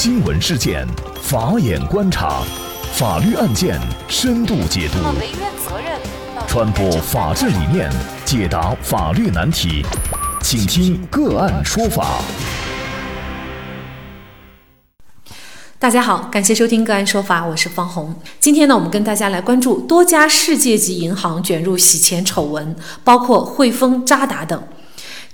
新闻事件，法眼观察，法律案件深度解读，传播法治理念，解答法律难题，请听个案说法。大家好，感谢收听个案说法，我是方红。今天呢，我们跟大家来关注多家世界级银行卷入洗钱丑闻，包括汇丰、渣打等。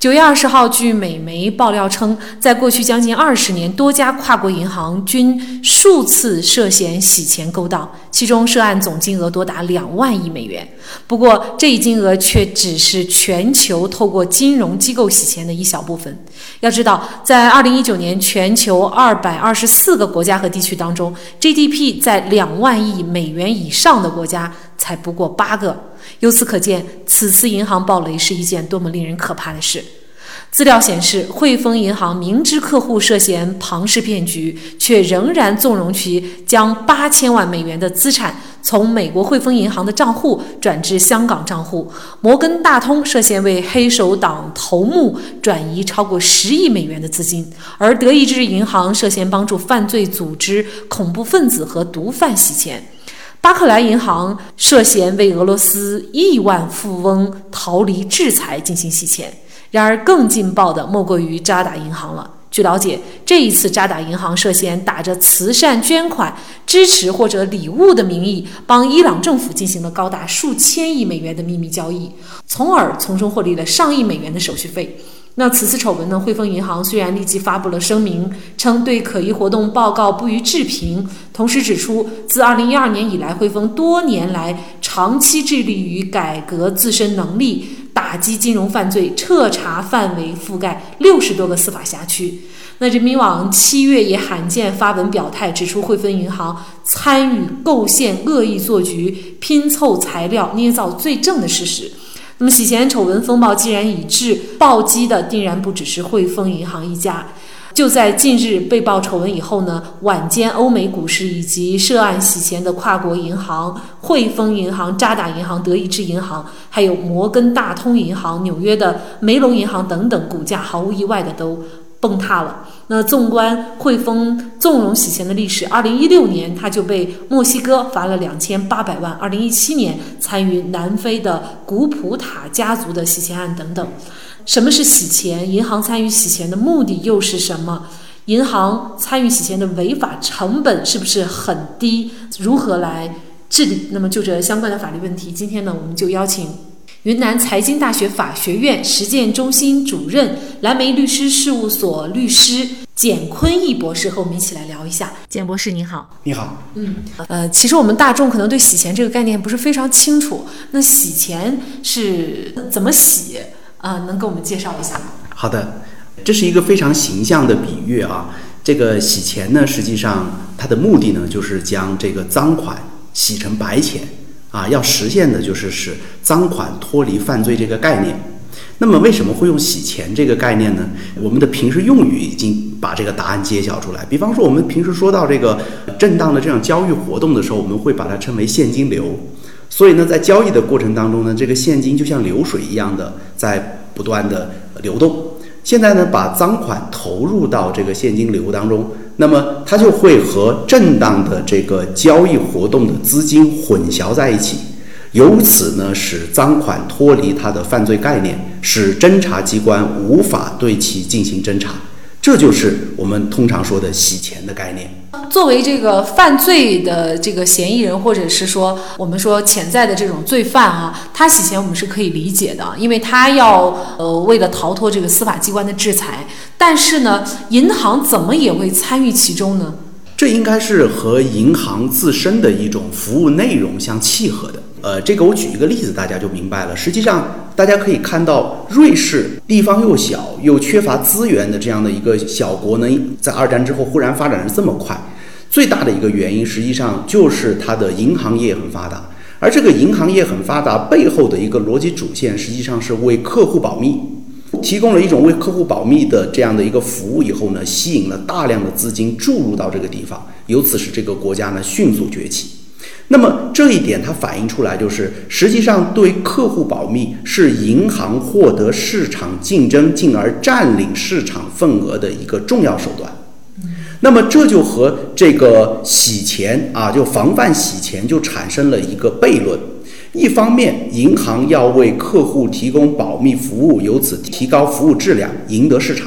九月二十号，据美媒爆料称，在过去将近二十年，多家跨国银行均数次涉嫌洗钱勾当，其中涉案总金额多达两万亿美元。不过，这一金额却只是全球透过金融机构洗钱的一小部分。要知道，在二零一九年，全球二百二十四个国家和地区当中，GDP 在两万亿美元以上的国家才不过八个。由此可见，此次银行暴雷是一件多么令人可怕的事。资料显示，汇丰银行明知客户涉嫌庞氏骗局，却仍然纵容其将八千万美元的资产从美国汇丰银行的账户转至香港账户。摩根大通涉嫌为黑手党头目转移超过十亿美元的资金，而德意志银行涉嫌帮助犯罪组织、恐怖分子和毒贩洗钱。巴克莱银行涉嫌为俄罗斯亿万富翁逃离制裁进行洗钱。然而，更劲爆的莫过于渣打银行了。据了解，这一次渣打银行涉嫌打着慈善捐款、支持或者礼物的名义，帮伊朗政府进行了高达数千亿美元的秘密交易，从而从中获利了上亿美元的手续费。那此次丑闻呢？汇丰银行虽然立即发布了声明，称对可疑活动报告不予置评，同时指出，自2012年以来，汇丰多年来长期致力于改革自身能力，打击金融犯罪，彻查范围覆盖六十多个司法辖区。那人民网七月也罕见发文表态，指出汇丰银行参与构陷、恶意做局、拼凑材料、捏造罪证的事实。那么洗钱丑闻风暴既然已至，暴击的定然不只是汇丰银行一家。就在近日被曝丑闻以后呢，晚间欧美股市以及涉案洗钱的跨国银行汇丰银行、渣打银行、德意志银行，还有摩根大通银行、纽约的梅隆银行等等，股价毫无意外的都。崩塌了。那纵观汇丰纵容洗钱的历史，二零一六年他就被墨西哥罚了两千八百万；二零一七年参与南非的古普塔家族的洗钱案等等。什么是洗钱？银行参与洗钱的目的又是什么？银行参与洗钱的违法成本是不是很低？如何来治理？那么就这相关的法律问题，今天呢，我们就邀请。云南财经大学法学院实践中心主任、蓝莓律师事务所律师简坤义博士和我们一起来聊一下。简博士你好，你好。嗯，呃，其实我们大众可能对洗钱这个概念不是非常清楚，那洗钱是怎么洗啊？能给我们介绍一下吗？好的，这是一个非常形象的比喻啊。这个洗钱呢，实际上它的目的呢，就是将这个赃款洗成白钱。啊，要实现的就是使赃款脱离犯罪这个概念。那么为什么会用洗钱这个概念呢？我们的平时用语已经把这个答案揭晓出来。比方说，我们平时说到这个正当的这样交易活动的时候，我们会把它称为现金流。所以呢，在交易的过程当中呢，这个现金就像流水一样的在不断的流动。现在呢，把赃款投入到这个现金流当中。那么它就会和正当的这个交易活动的资金混淆在一起，由此呢使赃款脱离它的犯罪概念，使侦查机关无法对其进行侦查，这就是我们通常说的洗钱的概念。作为这个犯罪的这个嫌疑人，或者是说我们说潜在的这种罪犯啊，他洗钱我们是可以理解的，因为他要呃为了逃脱这个司法机关的制裁。但是呢，银行怎么也会参与其中呢？这应该是和银行自身的一种服务内容相契合的。呃，这个我举一个例子，大家就明白了。实际上，大家可以看到，瑞士地方又小又缺乏资源的这样的一个小国呢，在二战之后忽然发展的这么快。最大的一个原因，实际上就是它的银行业很发达，而这个银行业很发达背后的一个逻辑主线，实际上是为客户保密，提供了一种为客户保密的这样的一个服务以后呢，吸引了大量的资金注入到这个地方，由此使这个国家呢迅速崛起。那么这一点它反映出来就是，实际上对客户保密是银行获得市场竞争，进而占领市场份额的一个重要手段。那么这就和这个洗钱啊，就防范洗钱就产生了一个悖论。一方面，银行要为客户提供保密服务，由此提高服务质量，赢得市场；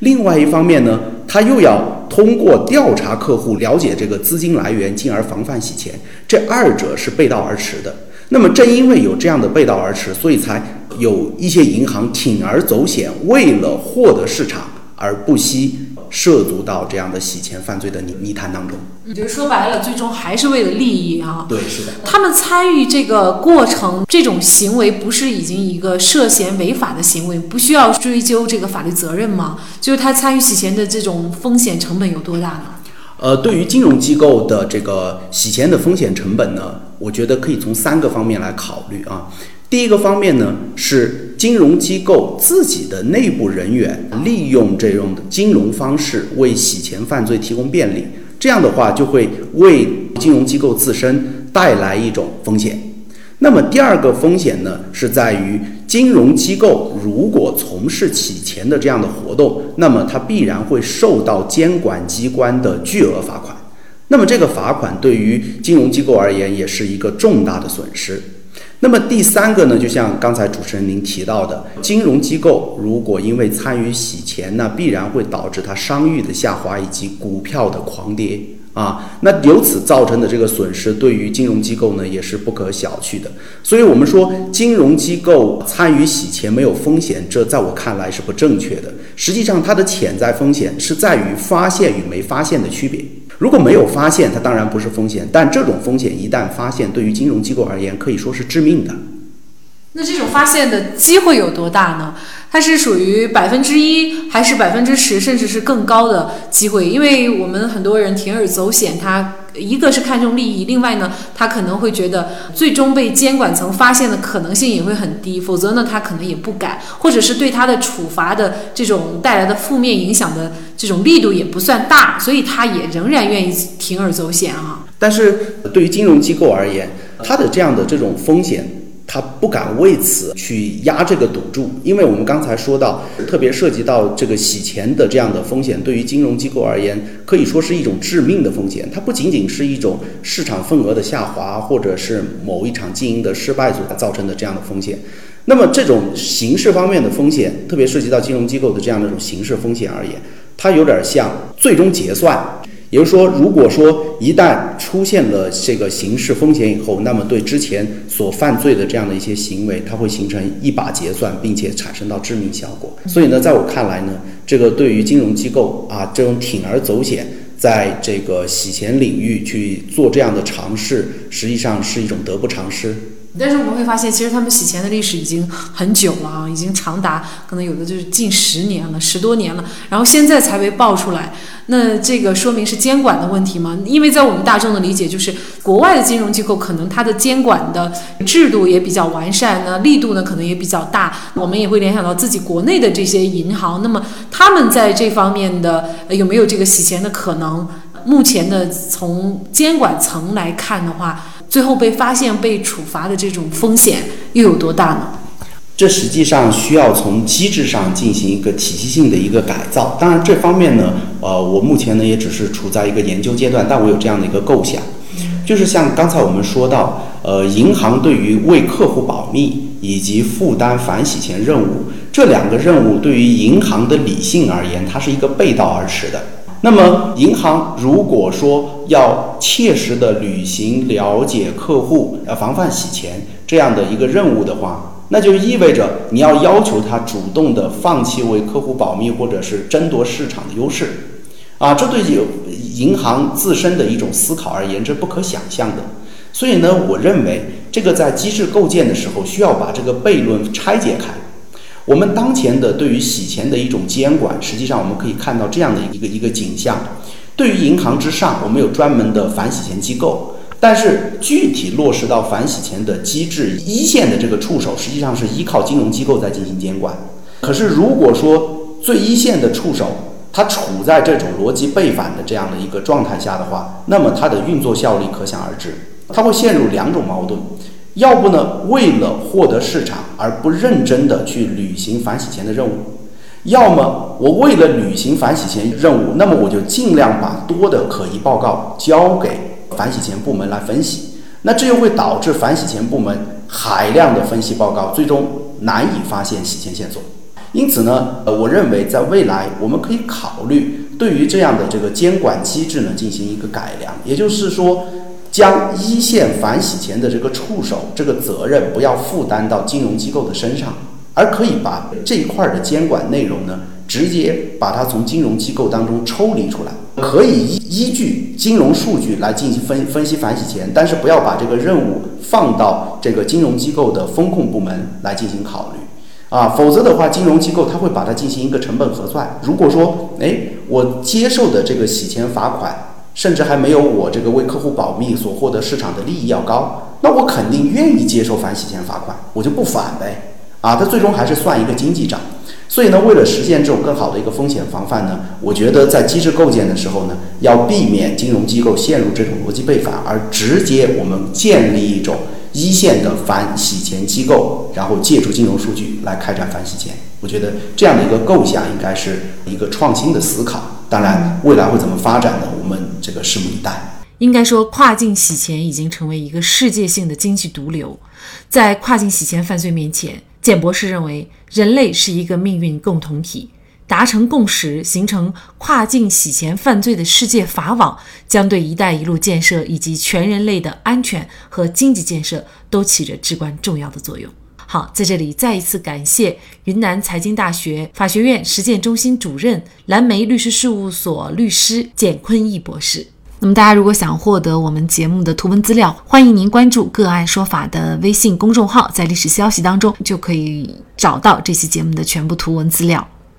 另外一方面呢，它又要通过调查客户，了解这个资金来源，进而防范洗钱。这二者是背道而驰的。那么，正因为有这样的背道而驰，所以才有一些银行铤而走险，为了获得市场而不惜。涉足到这样的洗钱犯罪的泥泥潭当中，就是说白了，最终还是为了利益啊。对，是的。他们参与这个过程，这种行为不是已经一个涉嫌违法的行为，不需要追究这个法律责任吗？就是他参与洗钱的这种风险成本有多大呢？呃，对于金融机构的这个洗钱的风险成本呢，我觉得可以从三个方面来考虑啊。第一个方面呢，是金融机构自己的内部人员利用这种金融方式为洗钱犯罪提供便利，这样的话就会为金融机构自身带来一种风险。那么第二个风险呢，是在于金融机构如果从事洗钱的这样的活动，那么它必然会受到监管机关的巨额罚款。那么这个罚款对于金融机构而言也是一个重大的损失。那么第三个呢，就像刚才主持人您提到的，金融机构如果因为参与洗钱，那必然会导致它商誉的下滑以及股票的狂跌啊。那由此造成的这个损失，对于金融机构呢也是不可小觑的。所以我们说，金融机构参与洗钱没有风险，这在我看来是不正确的。实际上，它的潜在风险是在于发现与没发现的区别。如果没有发现，它当然不是风险。但这种风险一旦发现，对于金融机构而言，可以说是致命的。那这种发现的机会有多大呢？它是属于百分之一，还是百分之十，甚至是更高的机会？因为我们很多人铤而走险，他一个是看重利益，另外呢，他可能会觉得最终被监管层发现的可能性也会很低，否则呢，他可能也不敢，或者是对他的处罚的这种带来的负面影响的这种力度也不算大，所以他也仍然愿意铤而走险啊。但是对于金融机构而言，它的这样的这种风险。他不敢为此去压这个赌注，因为我们刚才说到，特别涉及到这个洗钱的这样的风险，对于金融机构而言，可以说是一种致命的风险。它不仅仅是一种市场份额的下滑，或者是某一场经营的失败所造成的这样的风险。那么这种形式方面的风险，特别涉及到金融机构的这样的一种形式风险而言，它有点像最终结算。也就是说，如果说一旦出现了这个刑事风险以后，那么对之前所犯罪的这样的一些行为，它会形成一把结算，并且产生到致命效果。所以呢，在我看来呢，这个对于金融机构啊，这种铤而走险，在这个洗钱领域去做这样的尝试，实际上是一种得不偿失。但是我们会发现，其实他们洗钱的历史已经很久了啊，已经长达可能有的就是近十年了，十多年了，然后现在才被爆出来。那这个说明是监管的问题吗？因为在我们大众的理解，就是国外的金融机构可能它的监管的制度也比较完善，那力度呢可能也比较大。我们也会联想到自己国内的这些银行，那么他们在这方面的有没有这个洗钱的可能？目前的从监管层来看的话。最后被发现、被处罚的这种风险又有多大呢？这实际上需要从机制上进行一个体系性的一个改造。当然，这方面呢，呃，我目前呢也只是处在一个研究阶段，但我有这样的一个构想，就是像刚才我们说到，呃，银行对于为客户保密以及负担反洗钱任务这两个任务，对于银行的理性而言，它是一个背道而驰的。那么，银行如果说要切实的履行了解客户、要防范洗钱这样的一个任务的话，那就意味着你要要求他主动的放弃为客户保密或者是争夺市场的优势，啊，这对有银行自身的一种思考而言，这不可想象的。所以呢，我认为这个在机制构建的时候，需要把这个悖论拆解开。我们当前的对于洗钱的一种监管，实际上我们可以看到这样的一个一个景象：对于银行之上，我们有专门的反洗钱机构，但是具体落实到反洗钱的机制，一线的这个触手实际上是依靠金融机构在进行监管。可是如果说最一线的触手它处在这种逻辑背反的这样的一个状态下的话，那么它的运作效率可想而知，它会陷入两种矛盾。要不呢？为了获得市场而不认真的去履行反洗钱的任务；要么我为了履行反洗钱任务，那么我就尽量把多的可疑报告交给反洗钱部门来分析。那这又会导致反洗钱部门海量的分析报告，最终难以发现洗钱线索。因此呢，呃，我认为在未来我们可以考虑对于这样的这个监管机制呢进行一个改良，也就是说，将一线反洗钱的这个触手这个责任不要负担到金融机构的身上，而可以把这一块的监管内容呢直接把它从金融机构当中抽离出来。可以依依据金融数据来进行分分析反洗钱，但是不要把这个任务放到这个金融机构的风控部门来进行考虑，啊，否则的话，金融机构它会把它进行一个成本核算。如果说，哎，我接受的这个洗钱罚款，甚至还没有我这个为客户保密所获得市场的利益要高，那我肯定愿意接受反洗钱罚款，我就不反呗，啊，它最终还是算一个经济账。所以呢，为了实现这种更好的一个风险防范呢，我觉得在机制构建的时候呢，要避免金融机构陷入这种逻辑背反，而直接我们建立一种一线的反洗钱机构，然后借助金融数据来开展反洗钱。我觉得这样的一个构想应该是一个创新的思考。当然，未来会怎么发展呢？我们这个拭目以待。应该说，跨境洗钱已经成为一个世界性的经济毒瘤，在跨境洗钱犯罪面前。简博士认为，人类是一个命运共同体，达成共识，形成跨境洗钱犯罪的世界法网，将对“一带一路”建设以及全人类的安全和经济建设都起着至关重要的作用。好，在这里再一次感谢云南财经大学法学院实践中心主任、蓝莓律师事务所律师简坤义博士。那么，大家如果想获得我们节目的图文资料，欢迎您关注“个案说法”的微信公众号，在历史消息当中就可以找到这期节目的全部图文资料。